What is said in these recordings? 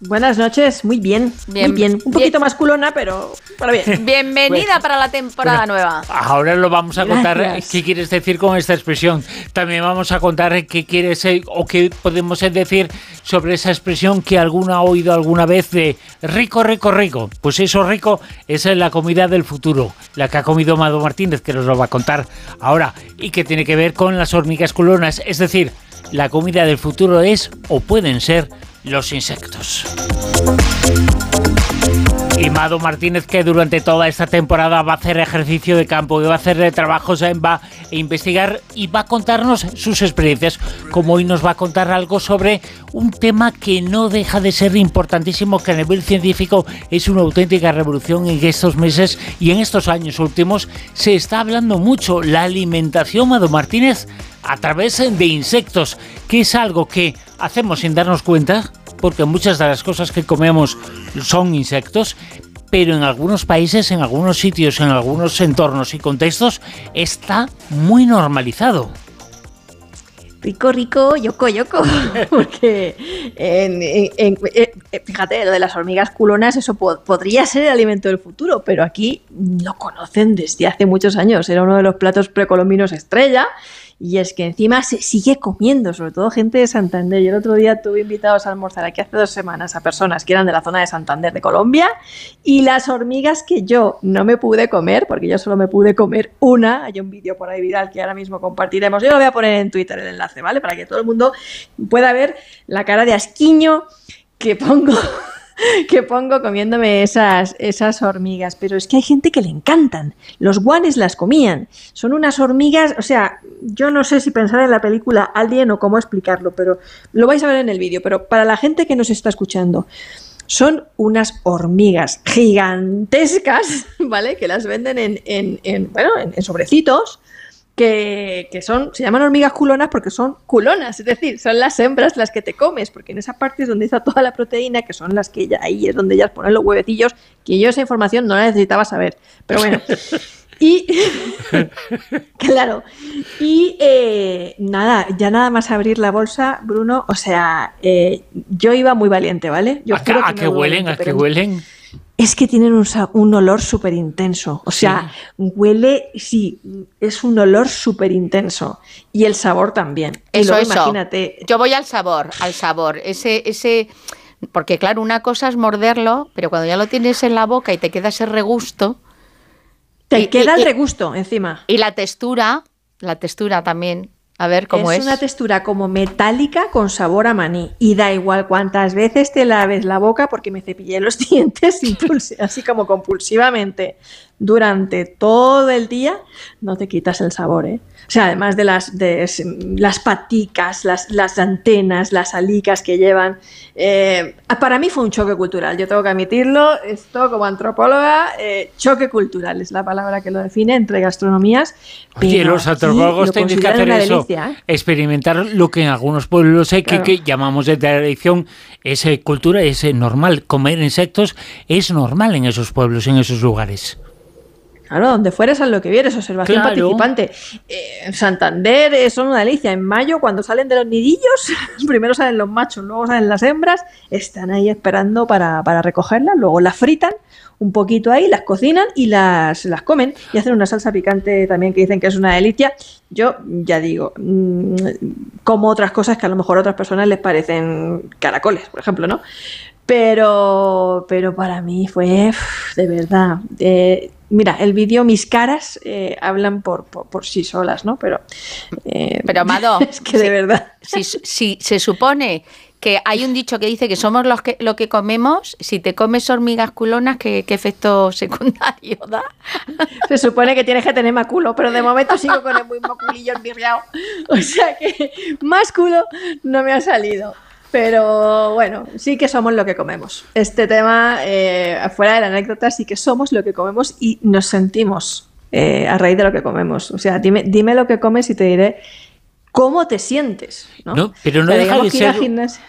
Buenas noches, muy bien, Bien, muy bien. Un poquito bien. más culona, pero, pero bien. Bienvenida para la temporada nueva. Ahora lo vamos a contar eh, Gracias. qué quieres decir con esta expresión. También vamos a contar eh, qué quieres eh, o qué podemos decir sobre esa expresión que alguna ha oído alguna vez de rico, rico, rico. Pues eso rico es eh, la comida del futuro, la que ha comido Mado Martínez, que nos lo va a contar ahora y que tiene que ver con las hormigas culonas. Es decir, la comida del futuro es o pueden ser los insectos. Y Mado Martínez, que durante toda esta temporada va a hacer ejercicio de campo, que va a hacer trabajos, eh, va a investigar y va a contarnos sus experiencias. Como hoy nos va a contar algo sobre un tema que no deja de ser importantísimo, que a nivel científico es una auténtica revolución en estos meses y en estos años últimos se está hablando mucho. La alimentación, Mado Martínez, a través de insectos, que es algo que hacemos sin darnos cuenta, porque muchas de las cosas que comemos son insectos, pero en algunos países, en algunos sitios, en algunos entornos y contextos está muy normalizado. Rico, rico, yoco, yoco. Porque, fíjate, lo de las hormigas culonas, eso po- podría ser el alimento del futuro, pero aquí lo conocen desde hace muchos años. Era uno de los platos precolombinos estrella. Y es que encima se sigue comiendo, sobre todo gente de Santander. Yo el otro día tuve invitados a almorzar aquí hace dos semanas a personas que eran de la zona de Santander de Colombia y las hormigas que yo no me pude comer, porque yo solo me pude comer una, hay un vídeo por ahí viral que ahora mismo compartiremos, yo lo voy a poner en Twitter el enlace, ¿vale? Para que todo el mundo pueda ver la cara de asquiño que pongo. que pongo comiéndome esas, esas hormigas, pero es que hay gente que le encantan. Los guanes las comían. Son unas hormigas, o sea, yo no sé si pensar en la película Alien o cómo explicarlo, pero lo vais a ver en el vídeo. Pero para la gente que nos está escuchando, son unas hormigas gigantescas, ¿vale? Que las venden en, en- en, bueno, en, en sobrecitos. Que, que son, se llaman hormigas culonas porque son culonas, es decir, son las hembras las que te comes, porque en esa parte es donde está toda la proteína, que son las que ya, ahí es donde ellas ponen los huevecillos, que yo esa información no la necesitaba saber. Pero bueno. Y claro, y eh, nada, ya nada más abrir la bolsa, Bruno, o sea, eh, yo iba muy valiente, ¿vale? Yo ¿A, voy huelen? valiente, ¿A pero huelen? Es que tienen un, olor súper intenso, o sea, huele, sí, es un olor súper intenso y el sabor también. Eso, luego eso. imagínate, Yo voy al sabor, al sabor. Ese, ese, porque claro, una cosa es morderlo, pero cuando ya lo tienes en la boca y te queda ese regusto te y- queda y- el y- regusto encima. y la textura, la textura también. A ver cómo es. es una textura como metálica con sabor a maní. Y da igual cuántas veces te laves la boca, porque me cepillé los dientes así como compulsivamente durante todo el día, no te quitas el sabor, ¿eh? O sea, además de las, de las paticas, las, las antenas, las alicas que llevan. eh, para mí fue un choque cultural, yo tengo que admitirlo. Esto, como antropóloga, eh, choque cultural es la palabra que lo define entre gastronomías. Oye, los antropólogos lo tienen que hacer eso, delicia, ¿eh? experimentar lo que en algunos pueblos hay que, Claro. que llamamos de tradición, es eh, cultura, es normal. Comer insectos es normal en esos pueblos, en esos lugares. Claro, donde fueres a lo que vieres, observación Claro. participante. Eh, Santander eh, son una delicia. En mayo, cuando salen de los nidillos, primero salen los machos, luego salen las hembras, están ahí esperando para, para recogerlas, luego las fritan un poquito ahí, las cocinan y las, las comen y hacen una salsa picante también que dicen que es una delicia. Yo ya digo, mm, como otras cosas que a lo mejor a otras personas les parecen caracoles, por ejemplo, ¿no? Pero, pero para mí fue de verdad. eh, mira, el vídeo, mis caras eh, hablan por, por, por sí solas, ¿no? Pero, eh, Pero, Amado, es que de sí. verdad. Si, si se supone que hay un dicho que dice que somos los que lo que comemos, si te comes hormigas culonas, ¿qué, qué efecto secundario da? Se supone que tienes que tener más culo, pero de momento sigo con el mismo culillo envirriado. O sea que más culo no me ha salido. Pero bueno, sí que somos lo que comemos. Este tema, eh, fuera de la anécdota, sí que somos lo que comemos y nos sentimos eh, a raíz de lo que comemos. O sea, dime, dime lo que comes y te diré cómo te sientes. No, pero no deja de ser,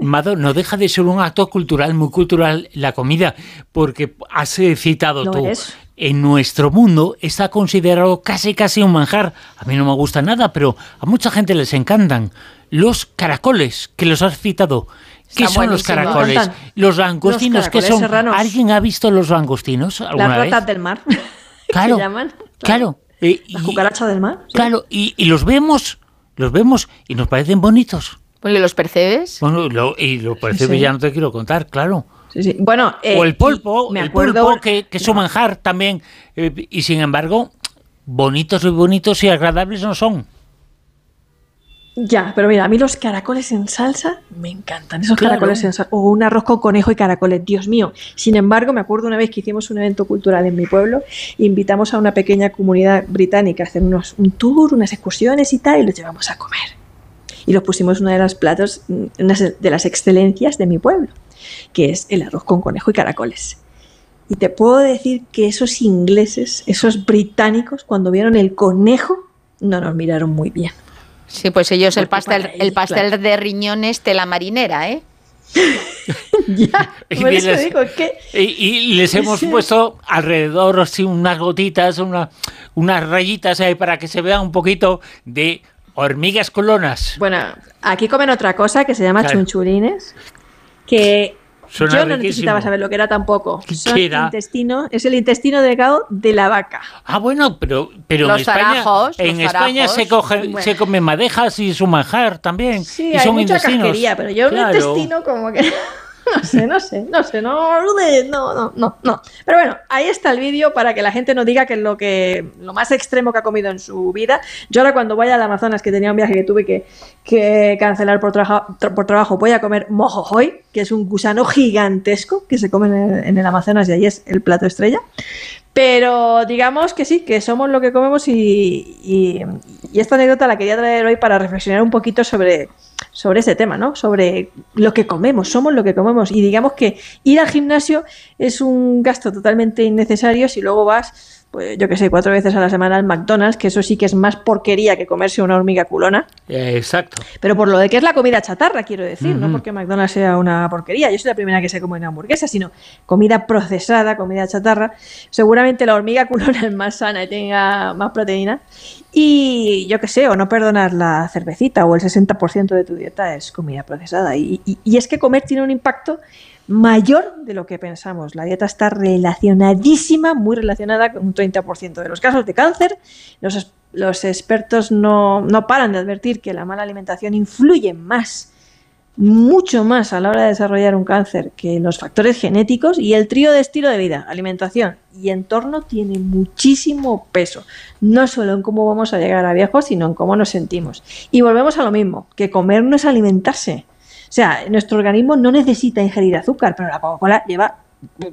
no deja de ser un acto cultural, muy cultural la comida, porque has citado tú. En nuestro mundo está considerado casi casi un manjar. A mí no me gusta nada, pero a mucha gente les encantan los caracoles que los has citado. ¿Qué son los caracoles? Los langostinos, ¿qué son? ¿Alguien ha visto los langostinos alguna Las ratas del mar. Claro. ¿Se llaman? Claro. Las cucarachas del mar. Claro, y, los vemos, los vemos y nos parecen bonitos. ¿Y los percebes? Bueno, y los percebes ya no te quiero contar, claro. Sí, sí. Bueno, eh, o el pulpo, me acuerdo, el que, que es un manjar también. Eh, y sin embargo, bonitos y bonitos y agradables no son. Ya, pero mira, a mí los caracoles en salsa me encantan. Esos caracoles en salsa. O un arroz con conejo y caracoles, Dios mío. Sin embargo, me acuerdo una vez que hicimos un evento cultural en mi pueblo, invitamos a una pequeña comunidad británica a hacer unos, un tour, unas excursiones y tal, y los llevamos a comer. Y los pusimos en uno de los platos, una de las excelencias de mi pueblo, que es el arroz con conejo y caracoles. Y te puedo decir que esos ingleses, esos británicos, cuando vieron el conejo, no nos miraron muy bien. Sí, pues ellos el pastel, el pastel de riñones la marinera, ¿eh? ya, y, les, digo que... y, les hemos puesto alrededor así unas gotitas, una, unas rayitas ahí para que se vea un poquito de hormigas colonas. Bueno, aquí comen otra cosa que se llama chunchulines, que yo no necesitaba saber lo que era tampoco. Son Intestino, es el intestino delgado de la vaca. Ah, bueno, pero, pero en España, en España se, coge, se come madejas y su manjar también. Sí, y hay mucha casquería, pero yo claro. intestino como que... no sé, no sé, no sé, no, no, no, no, Pero bueno, ahí está el vídeo para que la gente no diga que es lo que lo más extremo que ha comido en su vida. Yo ahora cuando vaya al Amazonas, que tenía un viaje que tuve que, que cancelar por, por trabajo, voy a comer mojojoy, que es un gusano gigantesco que se come en el, Amazonas y ahí es el plato estrella. Pero digamos que sí, que somos lo que comemos y, y, esta anécdota la quería traer hoy para reflexionar un poquito sobre sobre ese tema, ¿no? Sobre lo que comemos, somos lo que comemos. Y digamos que ir al gimnasio es un gasto totalmente innecesario si luego vas pues yo que sé, cuatro veces a la semana al McDonald's, que eso sí que es más porquería que comerse una hormiga culona. exacto. Pero por lo de que es la comida chatarra, quiero decir, no porque McDonald's sea una porquería. Yo soy la primera que se come una hamburguesa, sino comida procesada, comida chatarra. Seguramente la hormiga culona es más sana y tenga más proteína. Y yo que sé, o no perdonar la cervecita o el 60% de tu dieta es comida procesada. y es que comer tiene un impacto mayor de lo que pensamos. La dieta está relacionadísima, muy relacionada con un 30% de los casos de cáncer. Los, expertos no, no, paran de advertir que la mala alimentación influye más, mucho más a la hora de desarrollar un cáncer que los factores genéticos y el trío de estilo de vida, alimentación y entorno tiene muchísimo peso, no solo en cómo vamos a llegar a viejos, sino en cómo nos sentimos. Y volvemos a lo mismo, que comer no es alimentarse. O sea, nuestro organismo no necesita ingerir azúcar, pero la Coca-Cola lleva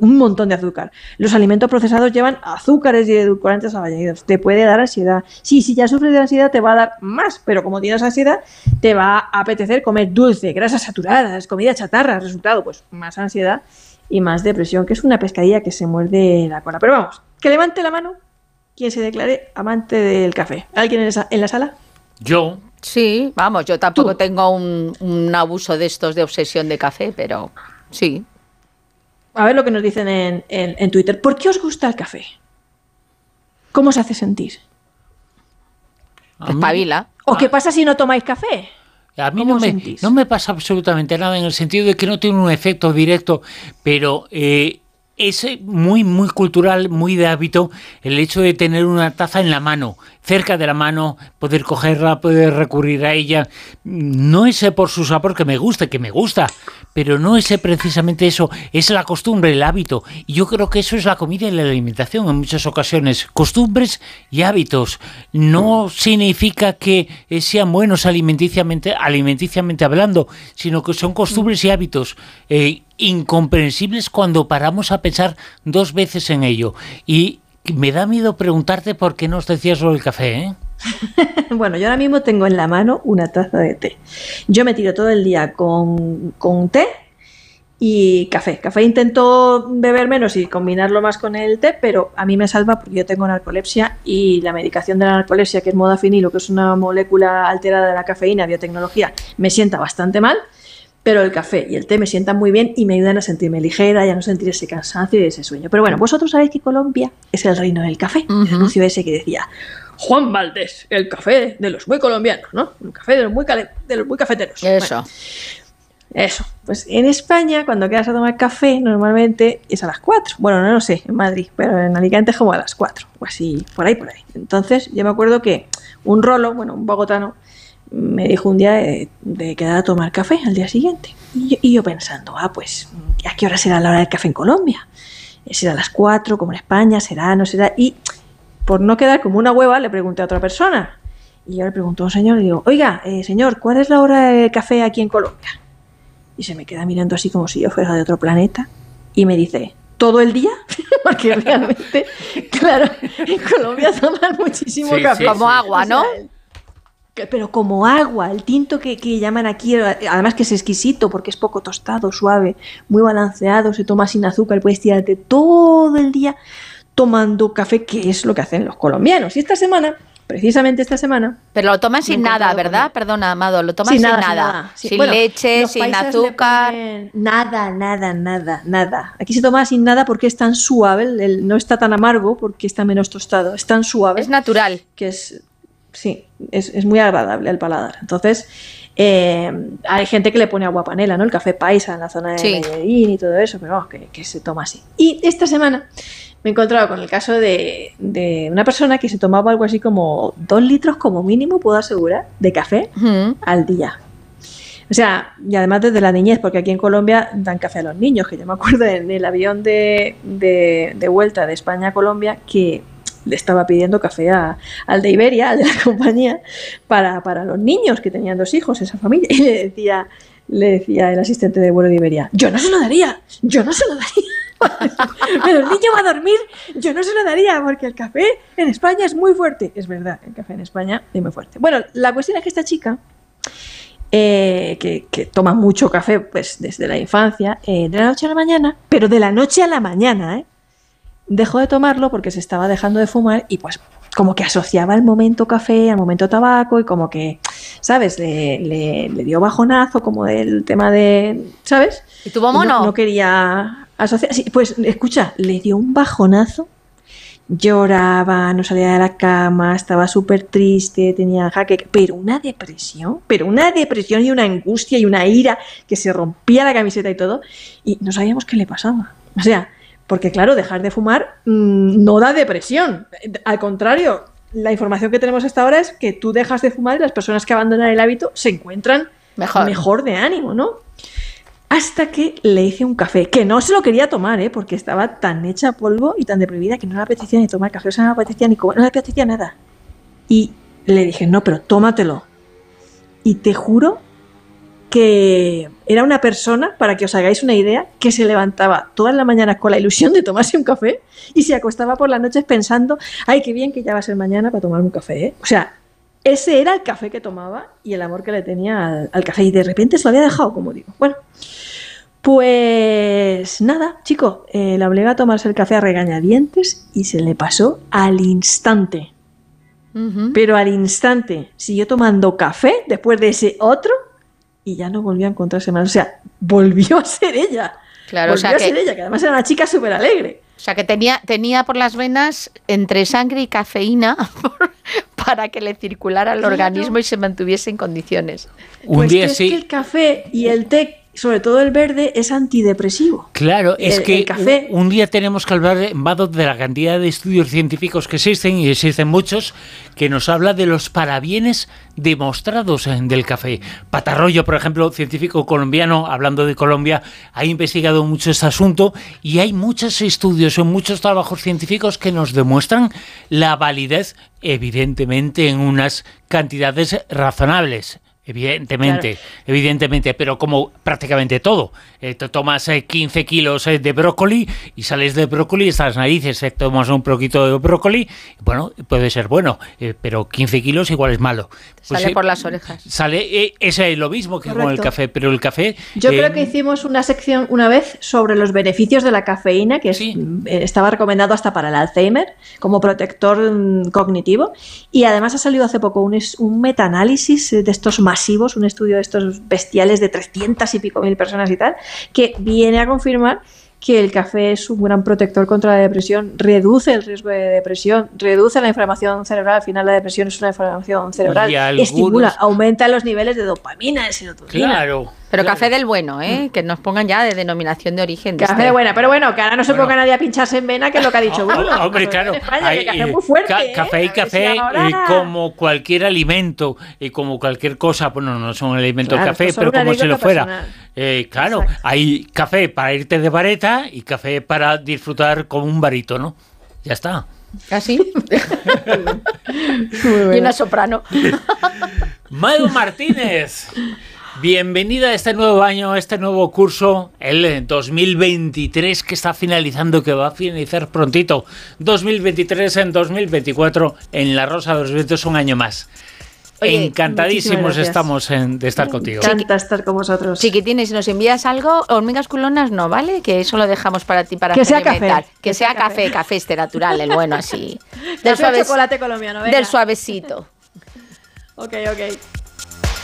un montón de azúcar. Los alimentos procesados llevan azúcares y edulcorantes añadidos. Te puede dar ansiedad. Sí, si ya sufres de ansiedad te va a dar más, pero como tienes ansiedad te va a apetecer comer dulce, grasas saturadas, comida chatarra. Resultado, pues más ansiedad y más depresión, que es una pescadilla que se muerde la cola. Pero vamos, que levante la mano quien se declare amante del café. ¿Alguien en, en la sala? Yo, Sí, vamos, yo tampoco tengo un, abuso de estos de obsesión de café, pero sí. A ver lo que nos dicen en, Twitter. ¿Por qué os gusta el café? ¿Cómo os hace sentir? Espabila. ¿O qué pasa si no tomáis café? A mí no me, no me, pasa absolutamente nada en el sentido de que no tiene un efecto directo, pero eh, es muy, muy cultural, muy de hábito el hecho de tener una taza en la mano, cerca de la mano, poder cogerla, poder recurrir a ella. No es por su sabor que me guste, que me gusta, pero no es precisamente eso, es la costumbre, el hábito. Y yo creo que eso es la comida y la alimentación en muchas ocasiones, costumbres y hábitos. No significa que sean buenos alimenticiamente, alimenticiamente hablando, sino que son costumbres y hábitos. Eh, incomprensibles cuando paramos a pensar dos veces en ello. Y me da miedo preguntarte por qué nos decías lo del café, ¿eh? bueno, yo ahora mismo tengo en la mano una taza de té. Yo me tiro todo el día con, con té y café. Café intento beber menos y combinarlo más con el té, pero a mí me salva porque yo tengo narcolepsia y la medicación de la narcolepsia, que es modafinilo, que es una molécula alterada de la cafeína, biotecnología, me sienta bastante mal, pero el café y el té me sientan muy bien y me ayudan a sentirme ligera y a no sentir ese cansancio y ese sueño. Pero bueno, vosotros sabéis que Colombia es el reino del café. El anuncio ese que decía, Juan Valdés, el café de los muy colombianos, ¿no? El café de los muy, de los muy cafeteros. Eso. Bueno, eso. Pues en España, cuando quedas a tomar café, normalmente es a las 4. Bueno, no lo sé, en Madrid, pero en Alicante es como a las 4. O así, por ahí, por ahí. Entonces, yo me acuerdo que un rolo, bueno, un bogotano, me dijo un día de, de quedar a tomar café al día siguiente. Y yo, y yo pensando, ah, pues, ¿a qué hora será la hora del café en Colombia? ¿Será a las 4, como en España? ¿Será? ¿No será? Y por no quedar como una hueva, le pregunté a otra persona. Y yo le pregunto a un señor y digo, oiga, eh, señor, ¿cuál es la hora del café aquí en Colombia? Y se me queda mirando así como si yo fuera de otro planeta. Y me dice, ¿todo el día? Porque realmente, claro, en Colombia toman muchísimo Sí, café. sí, Como agua, O sea, ¿no? Pero como agua, el tinto que, que llaman aquí, además que es exquisito porque es poco tostado, suave, muy balanceado, se toma sin azúcar, puedes tirarte todo el día tomando café, que es lo que hacen los colombianos. Y esta semana, precisamente esta semana, Pero lo toman sin nada, ¿verdad? Perdona, Amado, lo toman sin, nada. Sin bueno, leche, sin le azúcar. Nada, nada, nada, nada. Aquí se toma sin nada porque es tan suave, el- el- no está tan amargo porque está menos tostado, es tan suave Es natural. que es, sí, es, es muy agradable al paladar. Entonces, eh, hay gente que le pone agua panela, ¿no? El café paisa en la zona de Sí. Medellín y todo eso, pero vamos, que, que se toma así. Y esta semana me he encontrado con el caso de, de una persona que se tomaba algo así como dos litros como mínimo, puedo asegurar, de café al día. O sea, y además desde la niñez, porque aquí en Colombia dan café a los niños, que yo me acuerdo en el avión de, de- de vuelta de España a Colombia que le estaba pidiendo café a- al de Iberia, al de la compañía, para, para los niños que tenían dos hijos, esa familia. Y le decía, le decía el asistente de vuelo de Iberia, yo no se lo daría, yo no se lo daría. Pero el niño va a dormir, yo no se lo daría, porque el café en España es muy fuerte. Es verdad, el café en España es muy fuerte. Bueno, la cuestión es que esta chica eh, que, que toma mucho café pues desde la infancia, eh, de la noche a la mañana, pero de la noche a la mañana, ¿eh? Dejó de tomarlo porque se estaba dejando de fumar y pues como que asociaba el momento café al momento tabaco y como que, ¿sabes? Le, le- le dio bajonazo como del tema de, ¿sabes? ¿Y tuvo no- mono? No, quería asociar. sí, pues escucha, le dio un bajonazo. Lloraba, no salía de la cama, estaba súper triste, tenía jaque, pero una depresión, pero una depresión y una angustia y una ira que se rompía la camiseta y todo, y no sabíamos qué le pasaba. O sea, porque claro, dejar de fumar mm, no da depresión. Al contrario, la información que tenemos hasta ahora es que tú dejas de fumar y las personas que abandonan el hábito se encuentran Mejor. mejor de ánimo, ¿no? Hasta que le hice un café, que no se lo quería tomar, ¿eh? porque estaba tan hecha polvo y tan deprimida que no le apetecía ni tomar café, o sea, no le apetecía ni comer, no le apetecía nada. Y le dije, no, pero tómatelo. Y te juro que era una persona, para que os hagáis una idea, que se levantaba todas las mañanas con la ilusión de tomarse un café y se acostaba por las noches pensando, ay, qué bien que ya va a ser mañana para tomar un café. ¿eh?". O sea, ese era el café que tomaba y el amor que le tenía al, al café. Y de repente se lo había dejado, como digo. Bueno, pues nada, chico, eh, la obliga a tomarse el café a regañadientes y se le pasó al instante. Pero al instante siguió tomando café después de ese otro y ya no volvió a encontrarse más. O sea, volvió a ser ella. Claro, o volvió sea a ser ella, que además era una chica súper alegre. o sea que tenía, tenía por las venas entre sangre y cafeína para que le circulara al organismo y se mantuviese en condiciones. Un Pues día que es sí. que el café y el té, sobre todo el verde, es antidepresivo. Claro, es el- que el café- un, día tenemos que hablar, Vado, de la cantidad de estudios científicos que existen, y existen muchos, que nos habla de los parabienes demostrados eh, del café. Patarroyo, por ejemplo, científico colombiano, hablando de Colombia, ha investigado mucho este asunto y hay muchos estudios o muchos trabajos científicos que nos demuestran la validez, evidentemente, en unas cantidades razonables. Evidentemente, evidentemente, pero como prácticamente todo. Eh, te tomas 15 eh, kilos eh, de brócoli y sales de brócoli, estas narices, tomas un poquito de brócoli, bueno, puede ser bueno, pero 15 kilos igual es malo. Pues sale por las orejas. Sale, ese es lo mismo que con el café, pero el café... Yo creo que hicimos una sección una vez sobre los beneficios de la cafeína, que estaba recomendado hasta para el Alzheimer, como protector mm, cognitivo, y además ha salido hace poco un, un metaanálisis de estos masivos, un estudio de estos bestiales de 300 y pico mil personas y tal, que viene a confirmar que el café es un gran protector contra la depresión, reduce el riesgo de depresión, reduce la inflamación cerebral, al final la depresión es una inflamación cerebral, estimula, aumenta los niveles de dopamina, de serotonina. Claro. Pero café del bueno, ¿eh? Que nos pongan ya de denominación de origen. café de buena, pero bueno, que ahora no se ponga nadie a pincharse en vena, que es lo que ha dicho Bruno. Hombre, claro. café muy fuerte, ¿eh? Café y café, como cualquier alimento y como cualquier cosa, bueno, no son alimentos claro, café, pero como si lo fuera. Eh, claro, hay café para irte de vareta y café para disfrutar como un varito, ¿no? Ya está. ¿Así? ¿Ah, y una soprano. Mado Martínez. Bienvenida a este nuevo año, a este nuevo curso, el 2023 que está finalizando, que va a finalizar prontito. 2023 en 2024 en La Rosa de los Vientos, un año más. Encantadísimos estamos de estar contigo. Me encanta estar con vosotros. Chiquitines, si nos envías algo, hormigas culonas no, ¿vale? Que eso lo dejamos para ti, para que sea café. Que, sea, café, café, este natural, el bueno así. Del chocolate colombiano, Del suavecito. ok, ok.